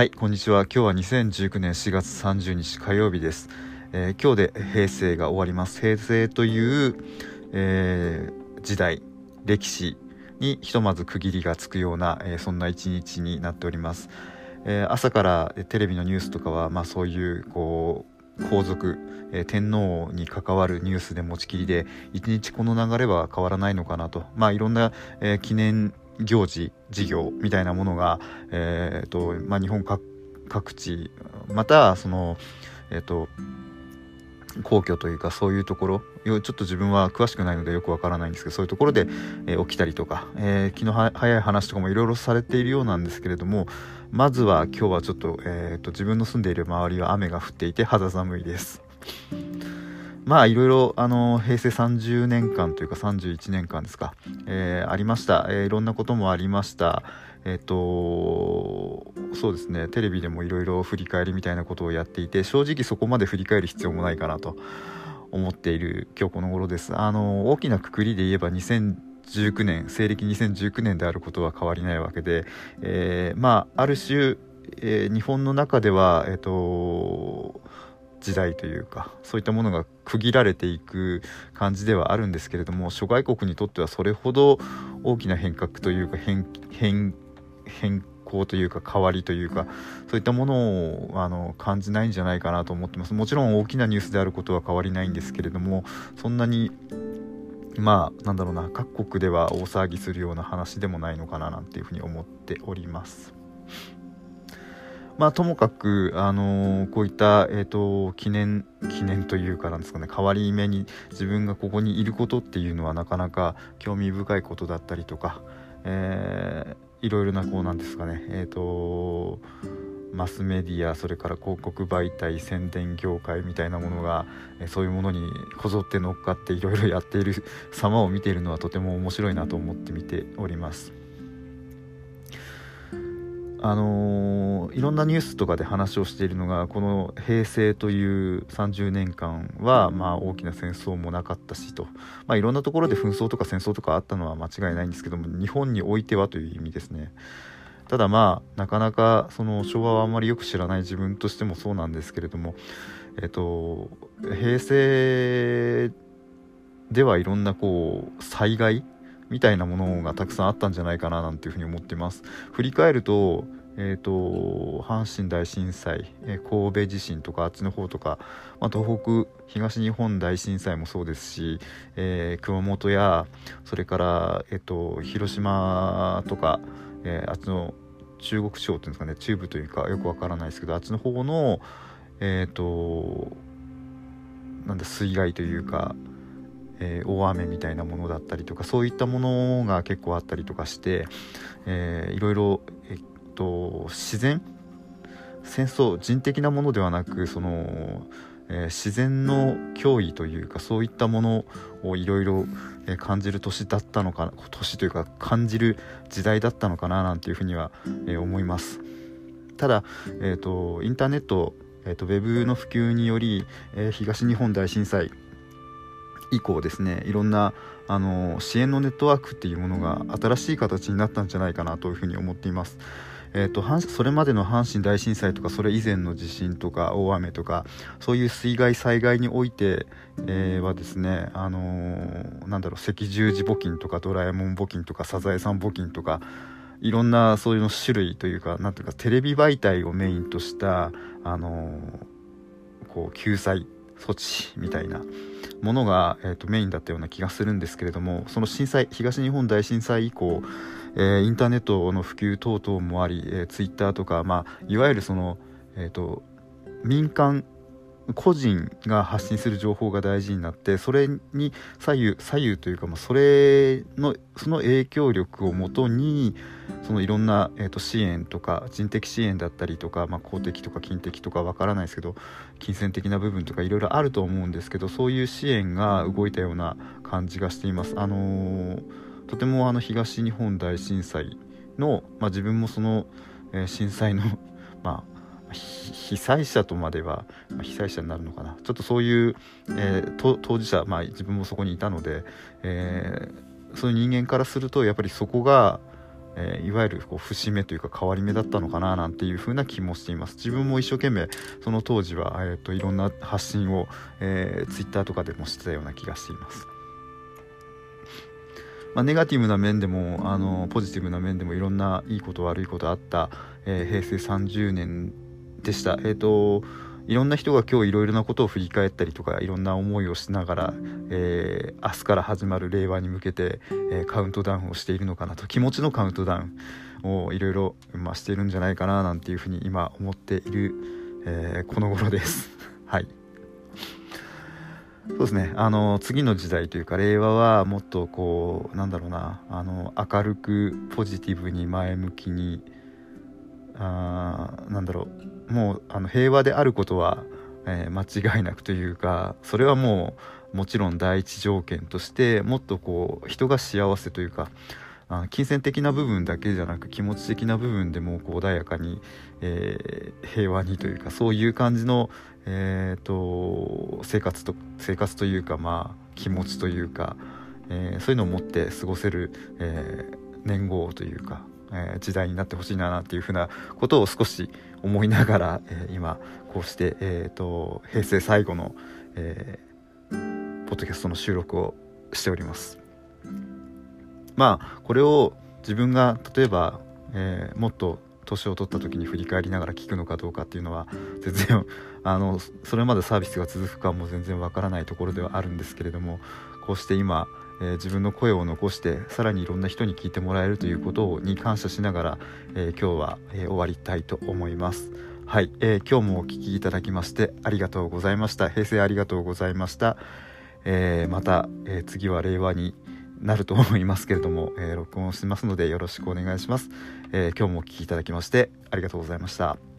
はいこんにちは。今日は2019年4月30日火曜日です、えー、今日で平成が終わります。平成という、えー、時代歴史にひとまず区切りがつくような、えー、そんな一日になっております、え朝からテレビのニュースとかはまあそういうこう皇族、え天皇に関わるニュースで持ちきりで一日この流れは変わらないのかなと。まあいろんな、え記念行事事業みたいなものが、えーとまあ、日本各地またそのえっ、ー、と皇居というかそういうところちょっと自分は詳しくないのでよくわからないんですけどそういうところで、えー、起きたりとか、えー、気の早い話とかもいろいろされているようなんですけれどもまずは今日はちょっと,、えーと自分の住んでいる周りは雨が降っていて肌寒いです。まあいろいろあの平成30年間というか31年間ですか、えー、ありました、えー、いろんなこともありました。えっ、ー、とそうですね。テレビでもいろいろ振り返りみたいなことをやっていて正直そこまで振り返る必要もないかなと思っている今日この頃です。あの大きなくくりで言えば2019年西暦2019年であることは変わりないわけで、えー、まあある種、えー、日本の中ではえっ、と時代というかそういったものが区切られていく感じではあるんですけれども諸外国にとってはそれほど大きな変革というか変変変更というか変わりというかそういったものをあの感じないんじゃないかなと思ってますもちろん大きなニュースであることは変わりないんですけれどもそんなにまあなんだろうな各国では大騒ぎするような話でもないのかななんていうふうに思っております。まあ、ともかく、あのー、こういった、えーと、記念記念というかなんですかね変わり目に自分がここにいることっていうのはなかなか興味深いことだったりとか、えー、いろいろなこうなんですかねえっ、ー、とマスメディアそれから広告媒体宣伝業界みたいなものが、えそういうものにこぞって乗っかっていろいろやっている様を見ているのはとても面白いなと思って見ております。あのー、いろんなニュースとかで話をしているのがこの平成という30年間は、まあ、大きな戦争もなかったしと、まあ、いろんなところで紛争とか戦争とかあったのは間違いないんですけども日本においてはという意味ですね。ただまあなかなかその昭和はあんまりよく知らない自分としてもそうなんですけれどもえっと平成ではいろんなこう災害みたいなものがたくさんあったんじゃないかななんていうふうに思ってます。振り返るとえーと、阪神大震災、えー、神戸地震とかあっちの方とか、まあ、東北東日本大震災もそうですし、えー、熊本やそれから、えーと、広島とか、えー、あっちの中国地方っていうんですかね中部というかよくわからないですけどあっちの方のえっ、ー、となんだ水害というかえー、大雨みたいなものだったりとかそういったものが結構あったりとかして、えー、いろいろ、えっと、自然戦争人的なものではなくその、えー、自然の脅威というかそういったものをいろいろ感じる年だったのか年というか感じる時代だったのかななんていうふうには、えー、思います。ただ、えーと、インターネット、えーと、ウェブの普及により、えー、東日本大震災以降ですねいろんなあの支援のネットワークっていうものが新しい形になったんじゃないかなというふうに思っています。えーと、それまでの阪神大震災とかそれ以前の地震とか大雨とかそういう水害災害において、えー、はですね、あのー、なんだろう赤十字募金とかドラえもん募金とかサザエさん募金とかいろんなそういうの種類というかなんていうかテレビ媒体をメインとした、あのー、こう救済措置みたいなものが、えーと、メインだったような気がするんですけれどもその震災東日本大震災以降、えー、インターネットの普及等々もあり、えー、ツイッターとか、まあ、いわゆるその、えーと民間個人が発信する情報が大事になってそれに左右左右というか、まあ、それのその影響力をもとにそのいろんな、えーと、支援とか人的支援だったりとか、まあ、公的とか金的とかわからないですけど金銭的な部分とかいろいろあると思うんですけどそういう支援が動いたような感じがしています。あのー、とてもあの東日本大震災の、まあ、自分もその、えー、震災の まあ被災者とまでは、まあ、被災者になるのかな。ちょっとそういう、えー、当事者、まあ、自分もそこにいたので、えー、そういう人間からするとやっぱりそこが、えー、いわゆるこう節目というか変わり目だったのかななんていう風な気もしています。自分も一生懸命その当時は、えーと、いろんな発信を、えー、Twitter とかでもしてたような気がしています。まあ、ネガティブな面でもあのポジティブな面でもいろんないいこと悪いことあった、えー、平成30年でした。えーといろんな人が今日いろいろなことを振り返ったりとかいろんな思いをしながら、えー、明日から始まる令和に向けて、えー、カウントダウンをしているのかなと気持ちのカウントダウンをいろいろ、まあ、しているんじゃないかななんていうふうに今思っている、えー、この頃です。はいそうですねあの次の時代というか令和はもっとこうなんだろうなあの明るくポジティブに前向きにあなんだろうもうあの平和であることは、えー、間違いなくというかそれはもうもちろん第一条件としてもっとこう人が幸せというかあ金銭的な部分だけじゃなく気持ち的な部分でもこう穏やかに、えー、平和にというかそういう感じの、えーと、生活と生活というかまあ気持ちというか、えー、そういうのを持って過ごせる、えー、年号というか、え、時代になってほしいなっていうふうなことを少し思いながら、え、今こうして、えーと、平成最後の、えー、ポッドキャストの収録をしております。まあこれを自分が例えば、えー、もっと年を取った時に振り返りながら聞くのかどうかっていうのは全然 あのそれまでサービスが続くかも全然わからないところではあるんですけれどもこうして今、えー、自分の声を残してさらにいろんな人に聞いてもらえるということに感謝しながら、えー、今日は、えー、終わりたいと思います。はい、え今日もお聴きいただきましてありがとうございました。平成ありがとうございました。えまた、え次は令和になると思いますけれども、え録音しますのでよろしくお願いします。え今日もお聴きいただきましてありがとうございました。